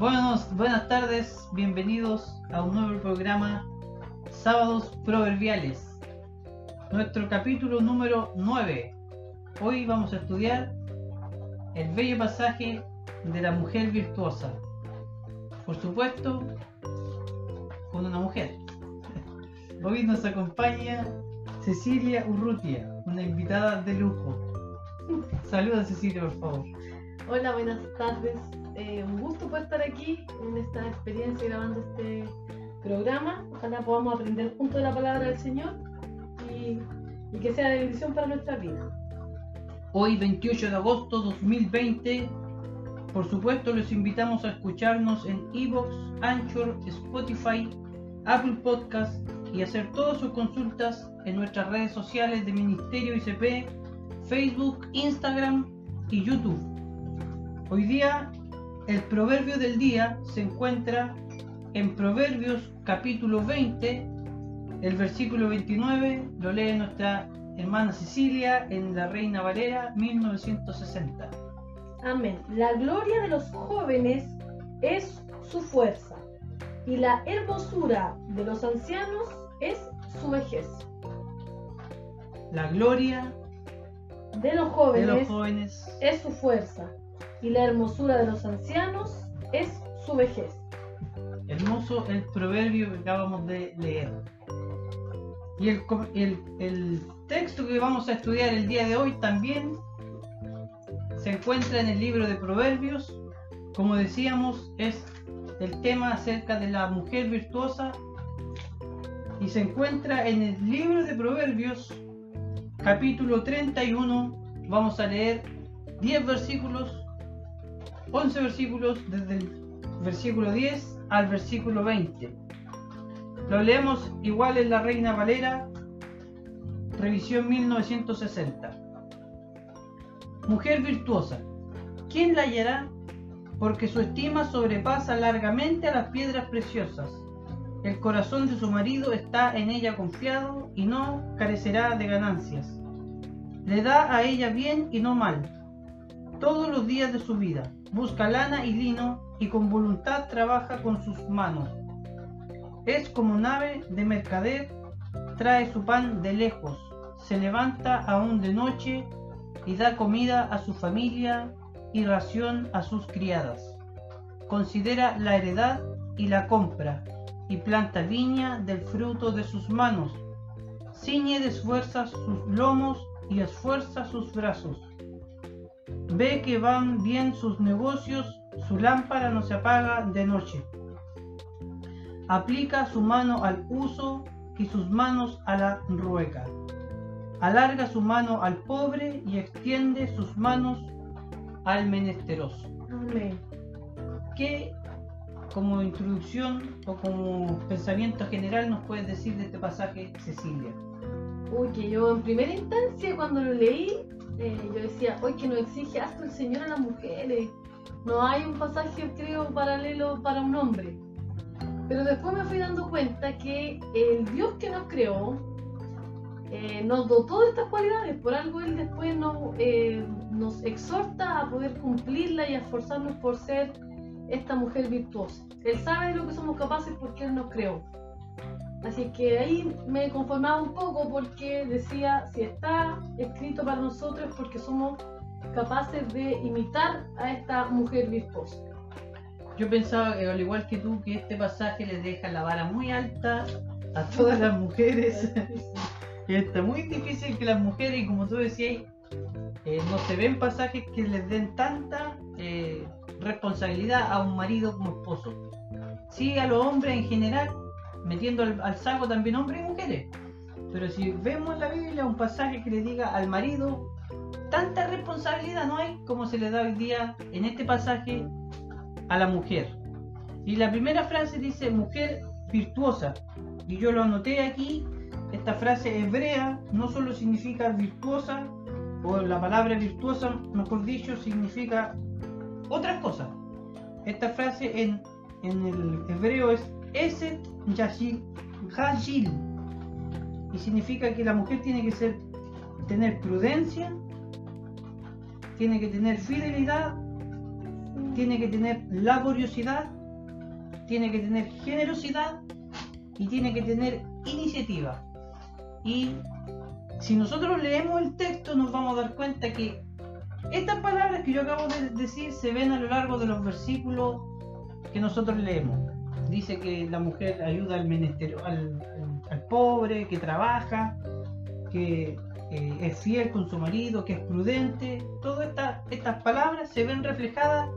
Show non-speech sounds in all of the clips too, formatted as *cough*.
Buenos, buenas tardes, bienvenidos a un nuevo programa Sábados Proverbiales. Nuestro capítulo número 9. Hoy vamos a estudiar el bello pasaje de la mujer virtuosa. Por supuesto, con una mujer. *laughs* Hoy nos acompaña Cecilia Urrutia, una invitada de lujo. Saluda Cecilia, por favor. Hola, buenas tardes. Eh, un gusto poder estar aquí en esta experiencia grabando este programa. Ojalá podamos aprender juntos de la palabra del Señor y, y que sea de bendición para nuestra vida. Hoy 28 de agosto 2020, por supuesto los invitamos a escucharnos en Evox, Anchor, Spotify, Apple Podcast y hacer todas sus consultas en nuestras redes sociales de Ministerio ICP, Facebook, Instagram y YouTube. Hoy día el proverbio del día se encuentra en Proverbios capítulo 20, el versículo 29, lo lee nuestra hermana Cecilia en La Reina Valera 1960. Amén. La gloria de los jóvenes es su fuerza y la hermosura de los ancianos es su vejez. La gloria De los de jóvenes, los jóvenes es su fuerza y la hermosura de los ancianos es su vejez. Hermoso el proverbio que acabamos de leer. Y el, el- el texto que vamos a estudiar el día de hoy también se encuentra en el libro de Proverbios. Como decíamos, es el tema acerca de la mujer virtuosa y se encuentra en el libro de Proverbios, capítulo 31. Vamos a leer 10 versículos, 11 versículos desde el versículo 10 al versículo 20. Lo leemos igual en la Reina Valera, revisión 1960. Mujer virtuosa, ¿quién la hallará? Porque su estima sobrepasa largamente a las piedras preciosas. El corazón de su marido está en ella confiado y no carecerá de ganancias. Le da a ella bien y no mal, todos los días de su vida. Busca lana y lino y con voluntad trabaja con sus manos. Es como nave de mercader, trae su pan de lejos, se levanta aún de noche y da comida a su familia y ración a sus criadas. Considera la heredad y la compra y planta viña del fruto de sus manos. Ciñe de esfuerzas sus lomos y esfuerza sus brazos. Ve que van bien sus negocios, su lámpara no se apaga de noche. Aplica su mano al uso y sus manos a la rueca. Alarga su mano al pobre y extiende sus manos al menesteroso. Amén. ¿Qué como introducción o como pensamiento general nos puedes decir de este pasaje, Cecilia? Uy, que yo en primera instancia cuando lo leí, eh, yo decía, hoy que nos exige hasta el Señor a las mujeres. No hay un pasaje, creo, paralelo para un hombre. Pero después me fui dando cuenta que el Dios que nos creó eh, nos dotó de estas cualidades. Por algo Él después nos, eh, nos exhorta a poder cumplirla y a esforzarnos por ser esta mujer virtuosa. Él sabe de lo que somos capaces porque Él nos creó. Así que ahí me conformaba un poco porque decía, si está escrito para nosotros es porque somos capaces de imitar a esta mujer virtuosa. Yo pensaba, eh, al igual que tú, que este pasaje les deja la vara muy alta a todas las mujeres. *laughs* *laughs* Está muy difícil que las mujeres, y como tú decías, eh, no se ven pasajes que les den tanta eh, responsabilidad a un marido como esposo. Sí, a los hombres en general, metiendo al, al saco también hombres y mujeres. Pero si vemos en la Biblia un pasaje que le diga al marido, tanta responsabilidad no hay como se le da hoy día en este pasaje a la mujer. Y la primera frase dice mujer virtuosa. Y yo lo anoté aquí. Esta frase hebrea no solo significa virtuosa, o la palabra virtuosa, mejor dicho, significa otras cosas. Esta frase en, en el hebreo es Eset Y significa que la mujer tiene que ser, tener prudencia, tiene que tener fidelidad tiene que tener laboriosidad, tiene que tener generosidad y tiene que tener iniciativa. Y si nosotros leemos el texto nos vamos a dar cuenta que estas palabras que yo acabo de decir se ven a lo largo de los versículos que nosotros leemos. Dice que la mujer ayuda al, menester, al, pobre, que trabaja, que eh, es fiel con su marido, que es prudente. Todas estas estas palabras se ven reflejadas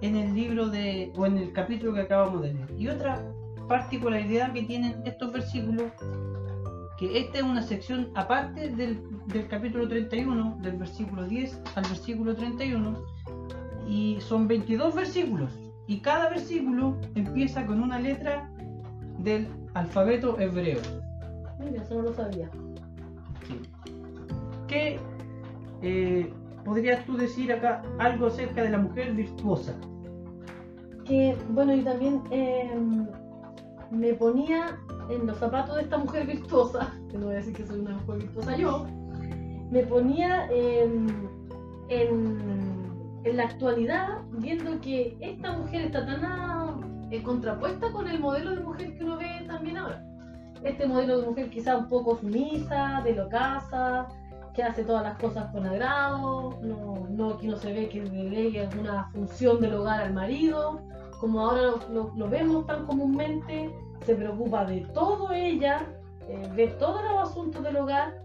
en el libro de, o en el capítulo que acabamos de leer. Y otra particularidad que tienen estos versículos, que esta es una sección aparte del, del capítulo 31, del versículo 10 al versículo 31, y son 22 versículos, y cada versículo empieza con una letra del alfabeto hebreo. Mira, eso no lo sabía. ¿Qué eh, podrías tú decir acá algo acerca de la mujer virtuosa? Que, bueno, y también eh, me ponía en los zapatos de esta mujer virtuosa, *laughs* que no voy a decir que soy una mujer virtuosa yo, me ponía en, en, en la actualidad viendo que esta mujer está tan eh, contrapuesta con el modelo de mujer que uno ve también ahora. Este modelo de mujer quizá un poco sumisa, de lo casa, que hace todas las cosas con agrado, no, no aquí no se ve que delegue una función del hogar al marido, como ahora lo, lo- lo vemos tan comúnmente, se preocupa de todo ella, eh, de todos los asuntos del hogar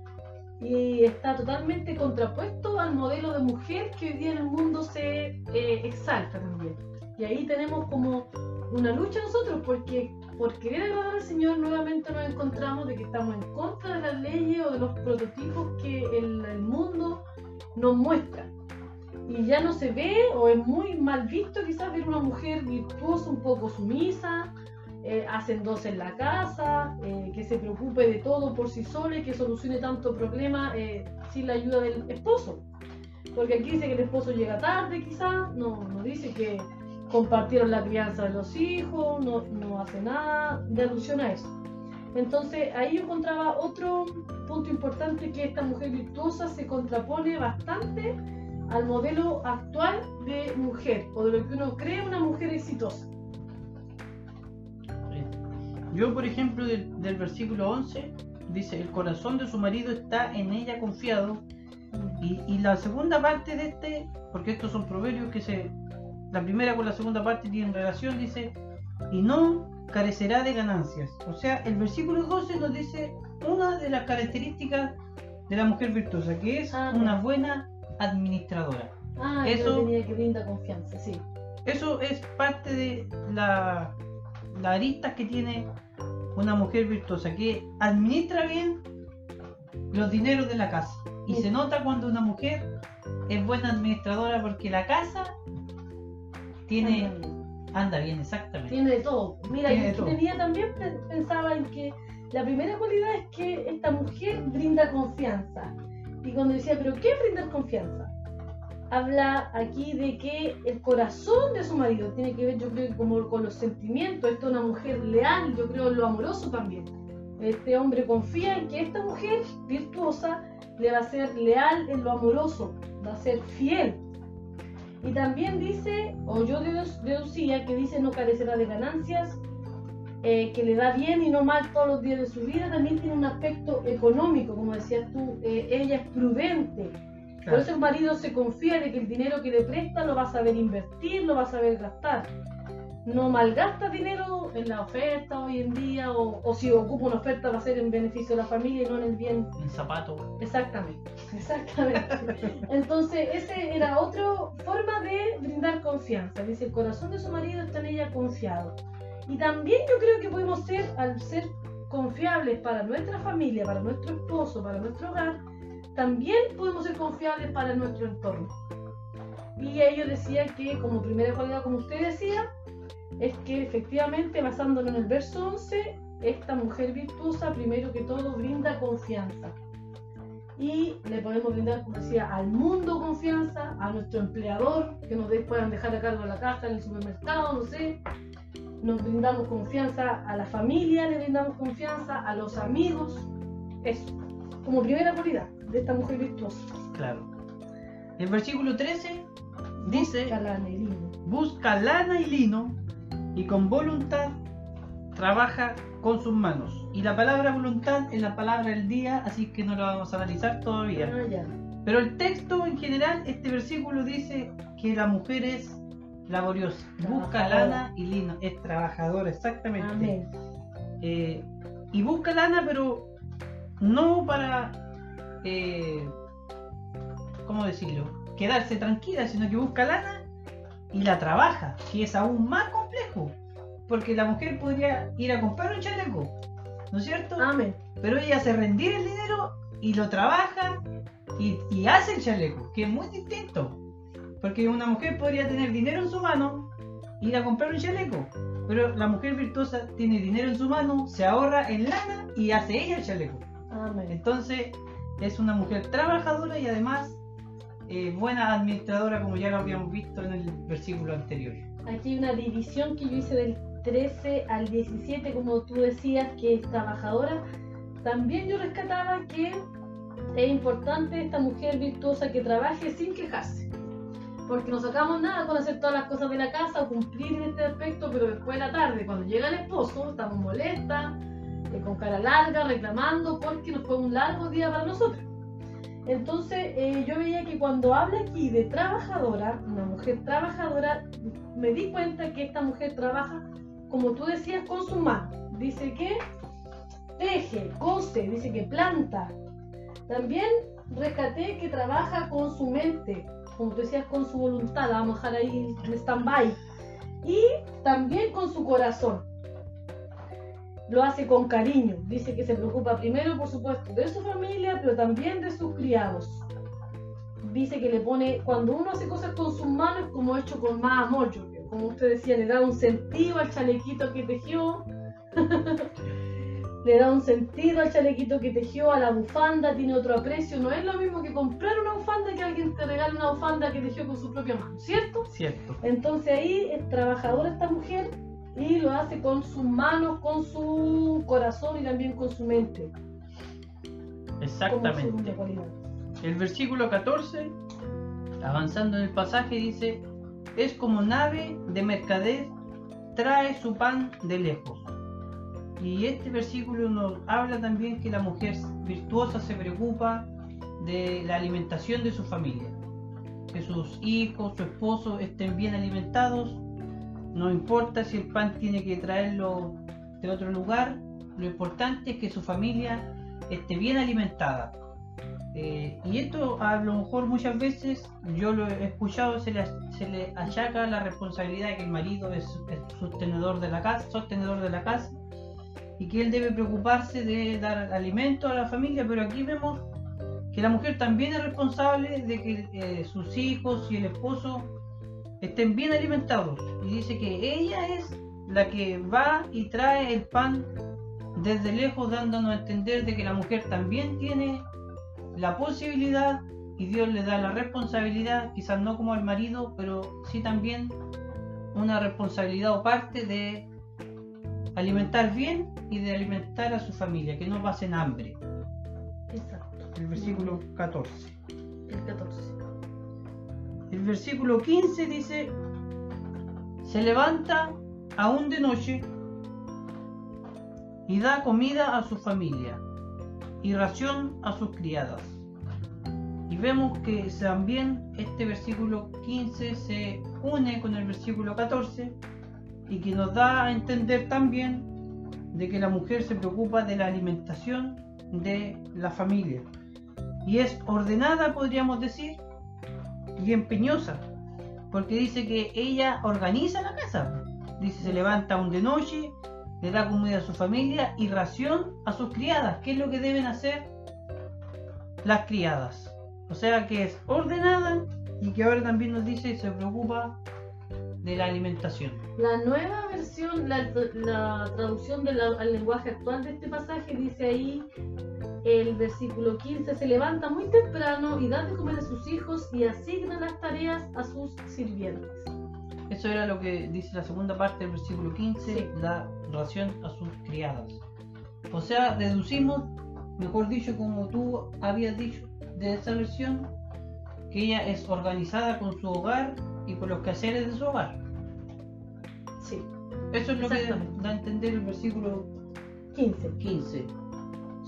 y está totalmente contrapuesto al modelo de mujer que hoy día en el mundo se eh, exalta también. Y ahí tenemos como una lucha nosotros porque por querer agradar al Señor nuevamente nos encontramos de que estamos en contra de las leyes o de los prototipos que el, el mundo nos muestra. Y ya no se ve o es muy mal visto quizás ver una mujer virtuosa, un poco sumisa, eh, hacendosa en la casa, eh, que se preocupe de todo por sí sola y que solucione tanto problema eh, sin la ayuda del esposo. Porque aquí dice que el esposo llega tarde quizás, no, no dice que compartieron la crianza de los hijos, no, no hace nada de alusión a eso. Entonces ahí encontraba otro punto importante que esta mujer virtuosa se contrapone bastante al modelo actual de mujer o de lo que uno cree una mujer exitosa. Yo, por ejemplo, del, del versículo 11, dice, el corazón de su marido está en ella confiado. Y, y la segunda parte de este, porque estos son proverbios que se... La primera con la segunda parte tienen relación, dice, y no carecerá de ganancias. O sea, el versículo 12 nos dice una de las características de la mujer virtuosa, que es Ah, una buena administradora. Ah, Eso- tenía que brinda confianza, sí. Eso es parte de la, la aristas que tiene una mujer virtuosa, que administra bien los dineros de la casa. Y Sí. se nota cuando una mujer es buena administradora porque la casa tiene Anda bien. anda bien, exactamente. Tiene de todo. Mira, yo todo. tenía también pe- pensaba en que la primera cualidad es que esta mujer brinda confianza. Y cuando decía, pero ¿qué es brindar confianza? Habla aquí de que el corazón de su marido tiene que ver, yo creo, como con los sentimientos. Esto es una mujer leal, yo creo, en lo amoroso también. Este hombre confía en que esta mujer virtuosa le va a ser leal en lo amoroso, va a ser fiel. Y también dice, o yo dedu- deducía que dice no carecerá de ganancias, eh, que le da bien y no mal todos los días de su vida, también tiene un aspecto económico, como decías tú, eh, ella es prudente. Por eso el marido se confía de que el dinero que le presta lo va a saber invertir, lo va a saber gastar. No malgasta dinero en la oferta hoy en día, o, o si ocupa una oferta va a ser en beneficio de la familia y no en el bien En zapato. Exactamente, *laughs* exactamente. Entonces, esa era otra forma de brindar confianza. Dice, el corazón de su marido está en ella confiado. Y también yo creo que podemos ser, al ser confiables para nuestra familia, para nuestro esposo, para nuestro hogar, también podemos ser confiables para nuestro entorno. Y ellos decía que como primera cualidad, como usted decía, es que efectivamente, basándonos en el verso 11, esta mujer virtuosa, primero que todo, brinda confianza. Y le podemos brindar, como decía, al mundo confianza, a nuestro empleador, que nos puedan dejar a cargo de la casa en el supermercado, no sé. Nos brindamos confianza a la familia, le brindamos confianza a los amigos. Eso, como primera cualidad de esta mujer virtuosa. Claro. El versículo 13 dice, Búscala, Nelino. busca lana y lino y con voluntad trabaja con sus manos. Y la palabra voluntad es la palabra del día, así que no lo vamos a analizar todavía. Ah, ya. Pero el texto en general, este versículo dice que la mujer es laboriosa, busca lana y lino, es trabajadora, exactamente. Amén. Eh, y busca lana, pero no para, eh, ¿cómo decirlo? Quedarse tranquila, sino que busca lana y la trabaja, que es aún más complejo. Porque la mujer podría ir a comprar un chaleco, ¿no es cierto? Amén. Pero ella hace rendir el dinero y lo trabaja y, y hace el chaleco, que es muy distinto. Porque una mujer podría tener dinero en su mano, ir a comprar un chaleco. Pero la mujer virtuosa tiene dinero en su mano, se ahorra en lana y hace ella el chaleco. Amén. Entonces es una mujer trabajadora y además eh, buena administradora como ya lo habíamos visto en el versículo anterior. Aquí hay una división que yo hice del 13 al 17, como tú decías, que es trabajadora. También yo rescataba que es importante esta mujer virtuosa que trabaje sin quejarse. Porque no sacamos nada con hacer todas las cosas de la casa o cumplir en este aspecto, pero después de la tarde, cuando llega el esposo, estamos molestas, eh, con cara larga, reclamando, porque nos fue un largo día para nosotros. Entonces, eh, yo veía que cuando habla aquí de trabajadora, una mujer trabajadora, me di cuenta que esta mujer trabaja, como tú decías, con sus manos. Dice que teje, cose, dice que planta. También rescaté que trabaja con su mente, como tú decías, con su voluntad. Vamos a dejar ahí en stand-by. Y también con su corazón. Lo hace con cariño. Dice que se preocupa primero, por supuesto, de su familia, pero también de sus criados. Dice que le pone, cuando uno hace cosas con sus manos, como hecho con más amor, yo creo. Como usted decía, le da un sentido al chalequito que tejió. *laughs* le da un sentido al chalequito que tejió, a la bufanda, tiene otro aprecio. No es lo mismo que comprar una bufanda que alguien te regale una bufanda que tejió con su propia mano, ¿cierto? Cierto. Entonces ahí es trabajadora esta mujer y lo hace con sus manos, con su corazón y también con su mente. Exactamente. El versículo 14, avanzando en el pasaje, dice, es como nave de mercader, trae su pan de lejos. Y este versículo nos habla también que la mujer virtuosa se preocupa de la alimentación de su familia. Que sus hijos, su esposo estén bien alimentados. No importa si el pan tiene que traerlo de otro lugar. Lo importante es que su familia esté bien alimentada. Eh, y esto a lo mejor muchas veces yo lo he escuchado, se le, se le achaca la responsabilidad de que el marido es, sostenedor de la casa, sostenedor de la casa y que él debe preocuparse de dar alimento a la familia, pero aquí vemos que la mujer también es responsable de que eh, sus hijos y el esposo estén bien alimentados. Y dice que ella es la que va y trae el pan desde lejos, dándonos a entender de que la mujer también tiene la posibilidad y Dios le da la responsabilidad, quizás no como al marido, pero sí también una responsabilidad o parte de alimentar bien y de alimentar a su familia, que no pasen hambre. Exacto. El versículo 14. El 14. El versículo 15 dice, se levanta aún de noche y da comida a su familia y ración a sus criadas. Y vemos que también este versículo 15 se une con el versículo 14 y que nos da a entender también de que la mujer se preocupa de la alimentación de la familia. Y es ordenada, podríamos decir, y empeñosa, porque dice que ella organiza la casa. Dice, se levanta aún de noche, le da comida a su familia y ración a sus criadas. ¿Qué es lo que deben hacer las criadas? O sea que es ordenada y que ahora también nos dice se preocupa de la alimentación. La nueva versión, la, traducción del lenguaje actual de este pasaje dice ahí el versículo 15, se levanta muy temprano y da de comer a sus hijos y asigna las tareas a sus sirvientes. Eso era lo que dice la segunda parte del versículo 15, Sí. da ración a sus criadas. O sea, deducimos, mejor dicho, como tú habías dicho de esa versión, que ella es organizada con su hogar y por los quehaceres de su hogar. Sí, Eso es lo que da a entender el versículo 15. 15.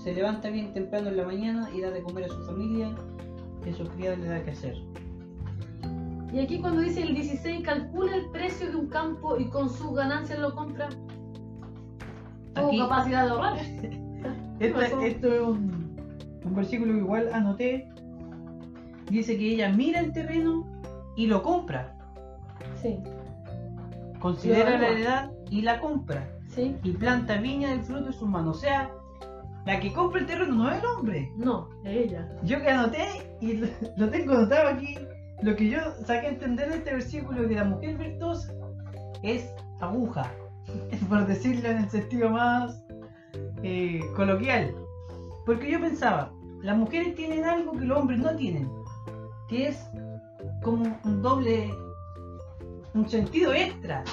Se levanta bien temprano en la mañana y da de comer a su familia a sus criados le da que hacer. Y aquí cuando dice el 16, calcula el precio de un campo y con sus ganancias lo compra. Tuvo capacidad de ahorrar. *laughs* Esta- esto es un, un versículo que igual anoté. Dice que ella mira el terreno y lo compra. Sí, Considera la heredad y la compra. sí. Y planta viña del fruto de sus manos. O sea, la que compra el terreno no es el hombre. No, es ella. Yo que anoté y lo, lo tengo anotado aquí, lo que yo saqué a entender de este versículo de la mujer virtuosa es aguja, *laughs* por decirlo en el sentido más eh, coloquial. Porque yo pensaba, las mujeres tienen algo que los hombres no tienen, que es como un doble, un sentido extra.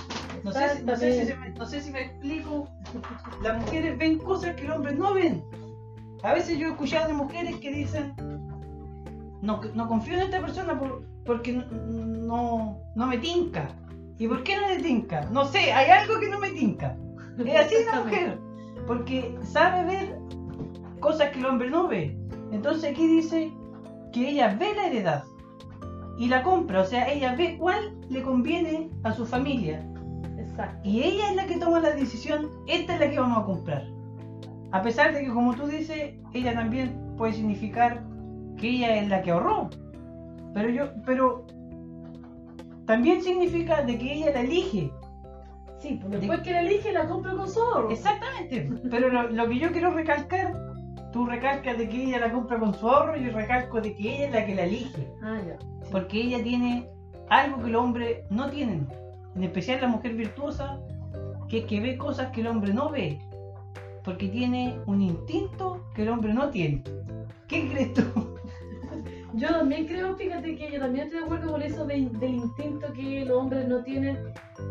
No sé, si, no, sé si se me, no sé si me explico. Las mujeres ven cosas que los hombres no ven. A veces yo he escuchado de mujeres que dicen, no, no confío en esta persona por- porque no, no me tinca. ¿Y por qué no le tinca? No sé, hay algo que no me tinca. Es así la mujer. Porque sabe ver cosas que el hombre no ve. Entonces aquí dice que ella ve la heredad y la compra. O sea, ella ve cuál le conviene a su familia. Exacto. Y ella es la que toma la decisión, esta es la que vamos a comprar. A pesar de que, como tú dices, ella también puede significar que ella es la que ahorró. Pero yo, pero también significa de que ella la elige. Sí, pues después que la elige, la compra con su ahorro. Exactamente. Pero lo, lo que yo quiero recalcar, tú recalcas de que ella la compra con su ahorro, yo recalco de que ella es la que la elige. Ah, ya. Porque ella tiene algo que los hombres no tienen. En especial la mujer virtuosa, que es que ve cosas que el hombre no ve. Porque tiene un instinto que el hombre no tiene. ¿Qué crees tú? *laughs* Yo también creo, fíjate que yo también estoy de acuerdo con eso de- del instinto que los hombres no tienen.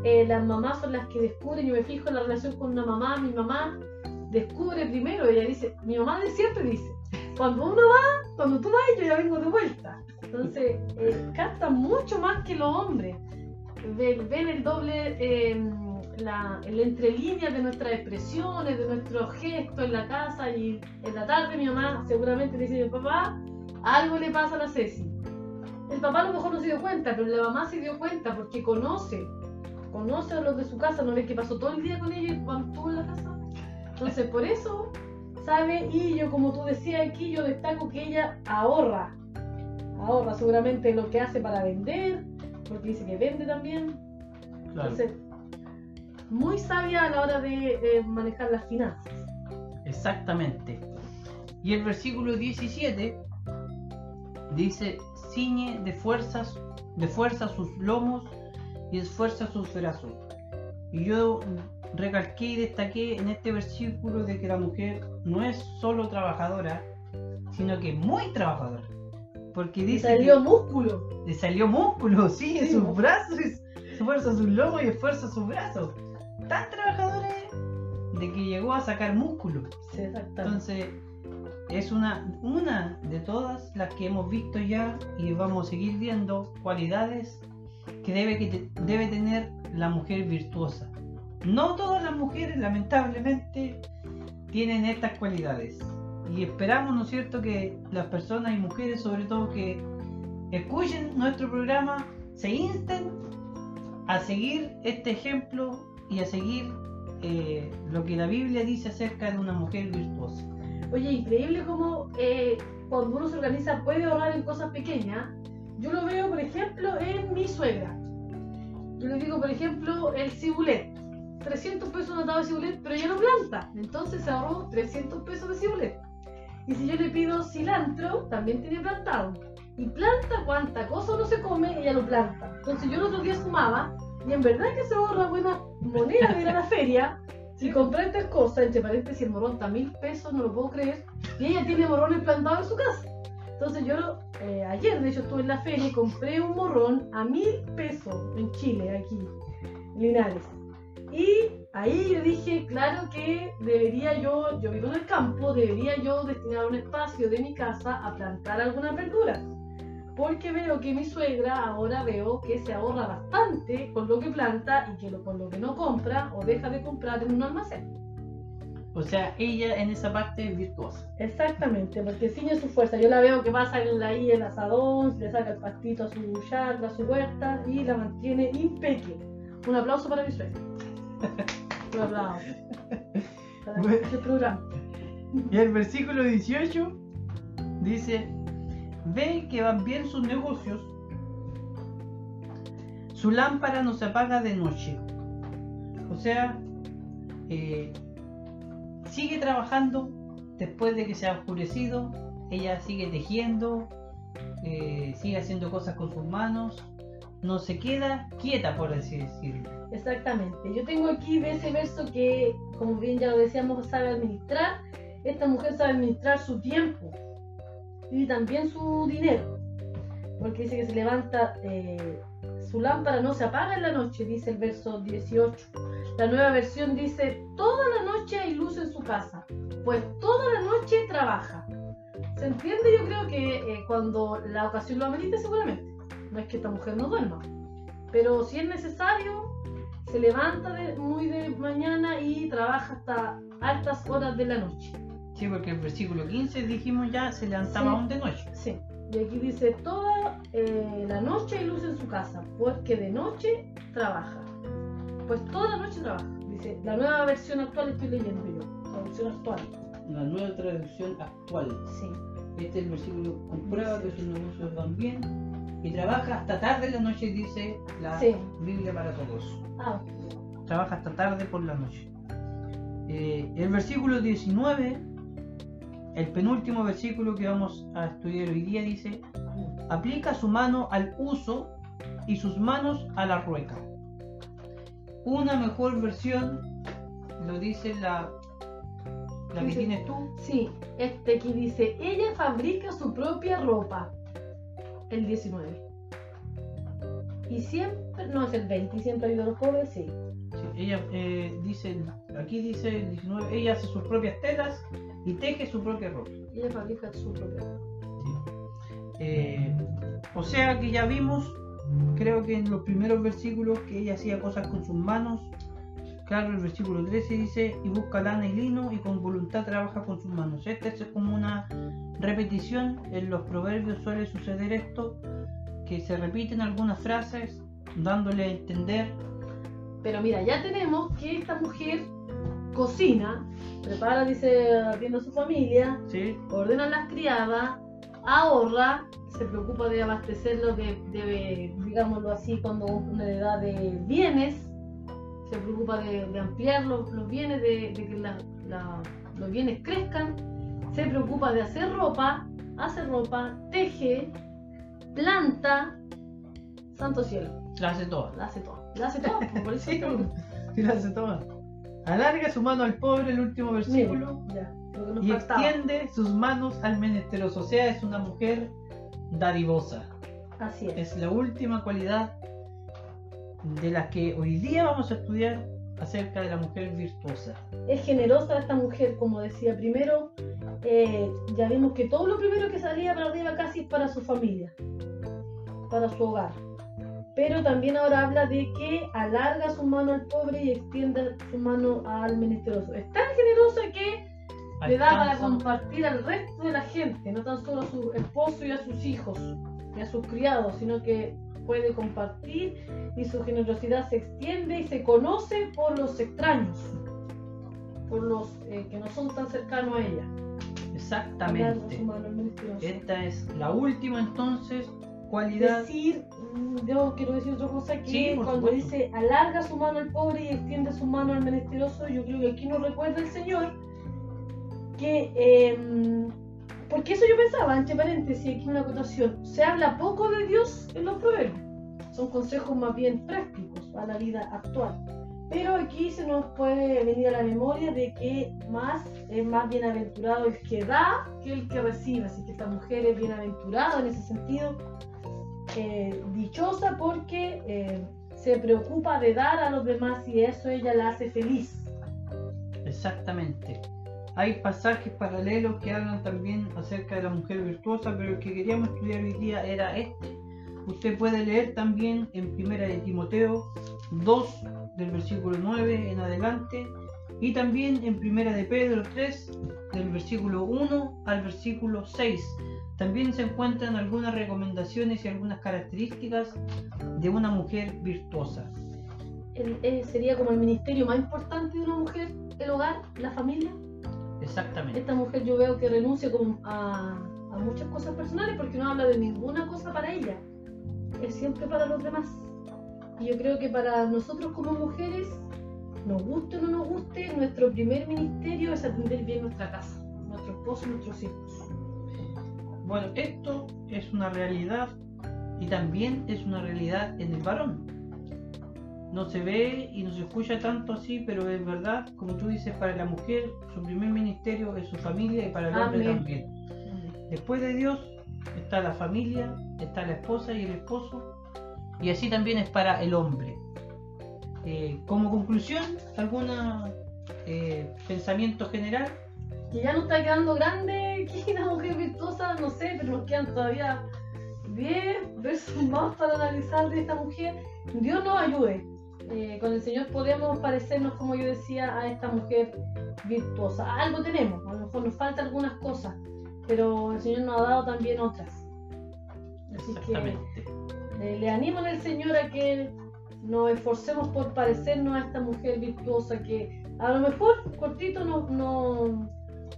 Eh, las mamás son las que descubren, yo me fijo en la relación con una mamá, mi mamá descubre primero, ella dice, mi mamá de siempre dice, cuando uno va, cuando tú vas, yo ya vengo de vuelta. Entonces, eh, captan mucho más que los hombres. Ven, ven el doble, eh, la, el entrelínea de nuestras expresiones, de nuestros gestos en la casa y en la tarde mi mamá seguramente le dice, papá, algo le pasa a la Ceci. El papá a lo mejor no se dio cuenta, pero la mamá se dio cuenta porque conoce, conoce a los de su casa, no ves que pasó todo el día con ella cuando estuvo en la casa. Entonces por eso sabe y yo como tú decías aquí, yo destaco que ella ahorra, ahorra seguramente lo que hace para vender, porque dice que vende también. Entonces, muy sabia a la hora de manejar las finanzas. Exactamente. Y el versículo 17 dice, ciñe de fuerzas, de fuerza sus lomos y esfuerza sus brazos. Y yo recalqué y destaqué en este versículo de que la mujer no es solo trabajadora, sino que muy trabajadora. Porque dice salió que músculo. le salió músculo, *laughs* sí, en Sí, sus brazos, esfuerza sus lomos y esfuerza sus brazos. Tan trabajadora es de que llegó a sacar músculo. Sí. Entonces, es una, una de todas las que hemos visto ya y vamos a seguir viendo cualidades que debe, que te- debe tener la mujer virtuosa. No todas las mujeres, lamentablemente, tienen estas cualidades. Y esperamos, ¿no es cierto?, que las personas y mujeres, sobre todo, que escuchen nuestro programa, se insten a seguir este ejemplo y a seguir eh, lo que la Biblia dice acerca de una mujer virtuosa. Oye, increíble cómo eh, cuando uno se organiza puede ahorrar en cosas pequeñas. Yo lo veo, por ejemplo, en mi suegra. Yo le digo, por ejemplo, el cibulet. 300 pesos anotado de cibulet, pero ella no planta. Entonces se ahorró 300 pesos de cibulet. Y si yo le pido cilantro, también tiene plantado. Y planta cuanta cosa uno se come, ella lo planta. Entonces yo el otro día sumaba, y en verdad que se ahorra buena moneda de ir a la feria. Si compré estas cosas, entre paréntesis, el morrón está a mil pesos, no lo puedo creer. Y ella tiene morrones plantados en su casa. Entonces yo eh, ayer, de hecho, estuve en la feria y compré un morrón a mil pesos en Chile, aquí, en Linares. Y ahí yo dije, claro que debería yo, yo vivo en el campo, debería yo destinar un espacio de mi casa a plantar algunas verduras. porque veo que mi suegra ahora veo que se ahorra bastante con lo que planta y que lo, con lo que no compra o deja de comprar en un almacén. O sea, ella en esa parte es virtuosa. Exactamente, porque ciñe su fuerza. Yo la veo que pasa ahí el asadón, le saca el pastito a su yarda, a su huerta y la mantiene impecable. Un aplauso para mi suegra. Bueno. *laughs* este programa. Y el versículo 18 dice, ve que van bien sus negocios, su lámpara no se apaga de noche. O sea, eh, sigue trabajando después de que se ha oscurecido, ella sigue tejiendo, eh, sigue haciendo cosas con sus manos, no se queda quieta, por así decirlo. Exactamente. Yo tengo aquí de ese verso que, como bien ya lo decíamos, sabe administrar. Esta mujer sabe administrar su tiempo y también su dinero. Porque dice que se levanta, eh, su lámpara no se apaga en la noche, dice el verso 18. La nueva versión dice, toda la noche hay luz en su casa, pues toda la noche trabaja. ¿Se entiende? Yo creo que eh, cuando la ocasión lo amerite seguramente. No es que esta mujer no duerma. Pero si es necesario, se levanta de- muy de mañana y trabaja hasta altas horas de la noche. Sí, porque el versículo 15 dijimos ya se levantaba Sí. aún de noche. Sí. Y aquí dice, toda eh, la noche hay luz en su casa, porque de noche trabaja. Pues toda la noche trabaja. Dice, la nueva versión actual estoy leyendo yo. La versión actual. La nueva traducción actual. Sí. Este es el versículo comprueba que sus negocios van bien y trabaja hasta tarde en la noche, dice la Sí. Biblia para todos. Ah, Trabaja hasta tarde por la noche. Eh, el versículo 19, el penúltimo versículo que vamos a estudiar hoy día, dice: aplica su mano al uso y sus manos a la rueca. Una mejor versión lo dice la, la que tienes tú. sí. Este aquí dice, ella fabrica su propia ropa. El 19. Y siempre, no es el 20, y siempre ha habido los jóvenes, sí. Sí, ella eh, dice, aquí dice el 19, ella hace sus propias telas y teje su propia ropa. Ella fabrica su propia ropa. ¿sí? Eh, o sea que ya vimos, creo que en los primeros versículos, que ella hacía cosas con sus manos. Claro, el versículo 13 dice, y busca lana y lino y con voluntad trabaja con sus manos. Esta es como una repetición, en los proverbios suele suceder esto, que se repiten algunas frases, dándole a entender Pero mira, ya tenemos que esta mujer cocina, prepara, dice, atiende a su familia, ¿sí? ordena a las criadas, ahorra, se preocupa de abastecerlo de, de, digámoslo así, cuando una edad de bienes, se preocupa de, de ampliar los, los bienes, de, de que la- la- los bienes crezcan, se preocupa de hacer ropa, hace ropa, teje, planta, santo cielo, La hace toda. la hace todo, la hace todo, por eso *laughs* Sí. Sí, la hace toda. Alarga su mano al pobre, el último versículo. Ya, y faltaba. extiende sus manos al menesteroso. O sea, es una mujer dadivosa. Así es. Es la última cualidad de las que hoy día vamos a estudiar acerca de la mujer virtuosa. Es generosa esta mujer, como decía primero. eh, ya vimos que todo lo primero que salía para arriba casi es para su familia, para su hogar. Pero también ahora habla de que alarga su mano al pobre y extiende su mano al menesteroso. Es tan generosa que le da para Alcanza- compartir al resto de la gente, no tan solo a su esposo y a sus hijos y a sus criados, sino que puede compartir y su generosidad se extiende y se conoce por los extraños, por los eh, que no son tan cercanos a ella. Exactamente. Esta es la última entonces cualidad. Decir, mm, yo quiero decir otra cosa que Sí, cuando supuesto. dice alarga su mano al pobre y extiende su mano al menesteroso, yo creo que aquí nos recuerda el Señor que, eh, porque eso yo pensaba, entre paréntesis, aquí una acotación, se habla poco de Dios en los proverbios, son consejos más bien prácticos a la vida actual. Pero aquí se nos puede venir a la memoria de que más es más bienaventurado el que da que el que recibe. Así que esta mujer es bienaventurada en ese sentido, eh, dichosa porque eh, se preocupa de dar a los demás y eso ella la hace feliz. Exactamente. Hay pasajes paralelos que hablan también acerca de la mujer virtuosa, pero el que queríamos estudiar hoy día era este. Usted puede leer también en Primera de Timoteo 2 del versículo 9 en adelante y también en Primera de Pedro 3 del versículo 1 al versículo 6. También se encuentran algunas recomendaciones y algunas características de una mujer virtuosa. El- eh, sería como el ministerio más importante de una mujer, el hogar, la familia. Exactamente. Esta mujer yo veo que renuncia como a, a muchas cosas personales porque no habla de ninguna cosa para ella. Es siempre para los demás. Y yo creo que para nosotros como mujeres, nos guste o no nos guste, nuestro primer ministerio es atender bien nuestra casa, nuestro esposo, nuestros hijos. Bueno, esto es una realidad y también es una realidad en el varón. No se ve y no se escucha tanto así, pero es verdad, como tú dices, para la mujer su primer ministerio es su familia y para el hombre Amén. también. Después de Dios está la familia, está la esposa y el esposo, y así también es para el hombre. Eh, como conclusión, ¿algún pensamiento general? Que ya nos está quedando grande, *laughs* que una mujer virtuosa, no sé, pero nos quedan todavía 10 versos más para analizar de esta mujer. Dios nos ayude. Eh, con el Señor podemos parecernos, como yo decía, a esta mujer virtuosa. Algo tenemos, a lo mejor nos faltan algunas cosas, pero el Señor nos ha dado también otras. Así que eh, le animo el Señor a que nos esforcemos por parecernos a esta mujer virtuosa que a lo mejor cortito no, no,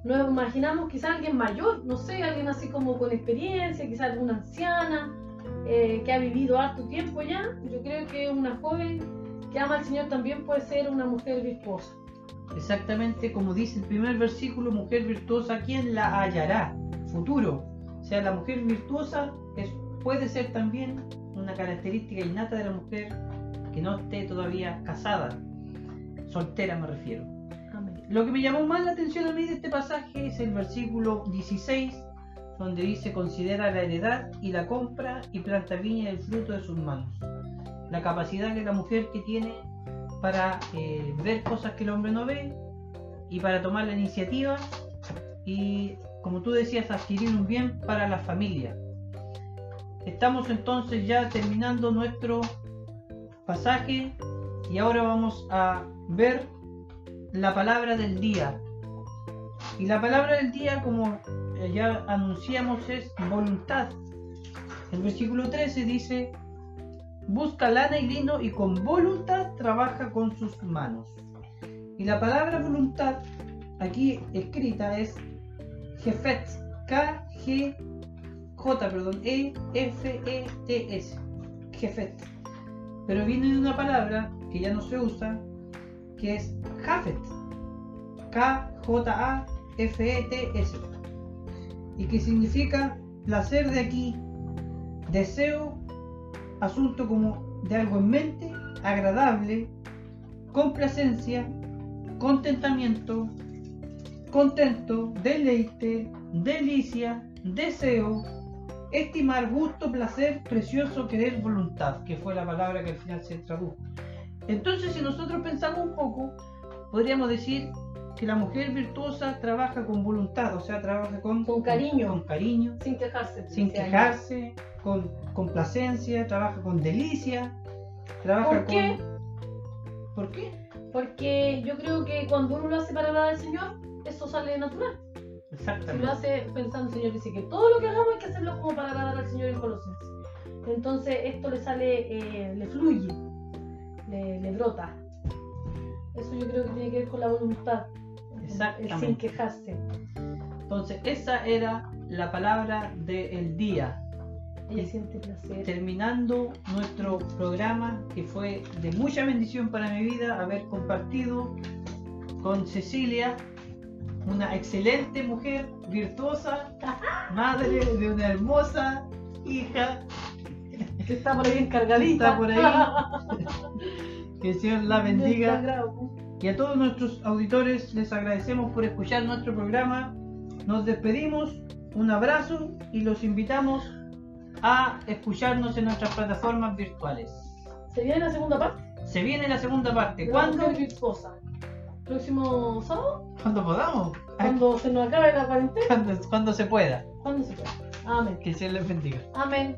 nos imaginamos quizás alguien mayor, no sé, alguien así como con experiencia, quizás alguna anciana eh, que ha vivido harto tiempo ya. Yo creo que una joven que ama al Señor también puede ser una mujer virtuosa. Exactamente como dice el primer versículo, mujer virtuosa, ¿quién la hallará? Futuro. O sea, la mujer virtuosa es, puede ser también una característica innata de la mujer que no esté todavía casada. Soltera me refiero. Amén. Lo que me llamó más la atención a mí de este pasaje es el versículo 16, donde dice, considera la heredad y la compra y planta viña del fruto de sus manos. La capacidad que la mujer que tiene para eh, ver cosas que el hombre no ve y para tomar la iniciativa y, como tú decías, adquirir un bien para la familia. Estamos entonces ya terminando nuestro pasaje y ahora vamos a ver la palabra del día. Y la palabra del día, como eh, ya anunciamos, es voluntad. El versículo 13 dice, busca lana y lino y con voluntad trabaja con sus manos. Y la palabra voluntad aquí escrita es Jefet, K-G-J, perdón, E-F-E-T-S, Jefet. Pero viene de una palabra que ya no se usa, que es Jafet, K-J-A-F-E-T-S, y que significa placer de aquí, deseo, asunto como de algo en mente, agradable, complacencia, contentamiento, contento, deleite, delicia, deseo, estimar, gusto, placer, precioso, querer, voluntad, que fue la palabra que al final se tradujo. Entonces, si nosotros pensamos un poco, podríamos decir que la mujer virtuosa trabaja con voluntad, o sea, trabaja con, Con cariño. con cariño, Sin quejarse. sin dice ahí. Con complacencia, trabaja con delicia, trabaja ¿Por qué? con... ¿Por qué? Porque yo creo que cuando uno lo hace para agradar al Señor, eso sale natural. Si Exactamente. lo hace pensando, el Señor dice que todo lo que hagamos hay que hacerlo como para agradar al Señor en Colosenses. Entonces esto le sale, eh, le fluye, le, le brota. Eso yo creo que tiene que ver con la voluntad. el Exactamente. sin quejarse. Entonces, esa era la palabra del día. Ella siente placer. Terminando nuestro programa, que fue de mucha bendición para mi vida haber compartido con Cecilia, una excelente mujer, virtuosa, *laughs* madre de una hermosa hija, Que está por ahí encargadita. Está por ahí. *laughs* que el Señor la bendiga. Y a todos nuestros auditores les agradecemos por escuchar nuestro programa. Nos despedimos, un abrazo y los invitamos a escucharnos en nuestras plataformas virtuales. Se viene la segunda parte. Se viene la segunda parte. ¿Cuándo? próximo sábado, Cuando podamos. cuando se nos acabe la cuarentena, Cuando, cuando se pueda. cuando se pueda. Amén. Que se les bendiga. Amén.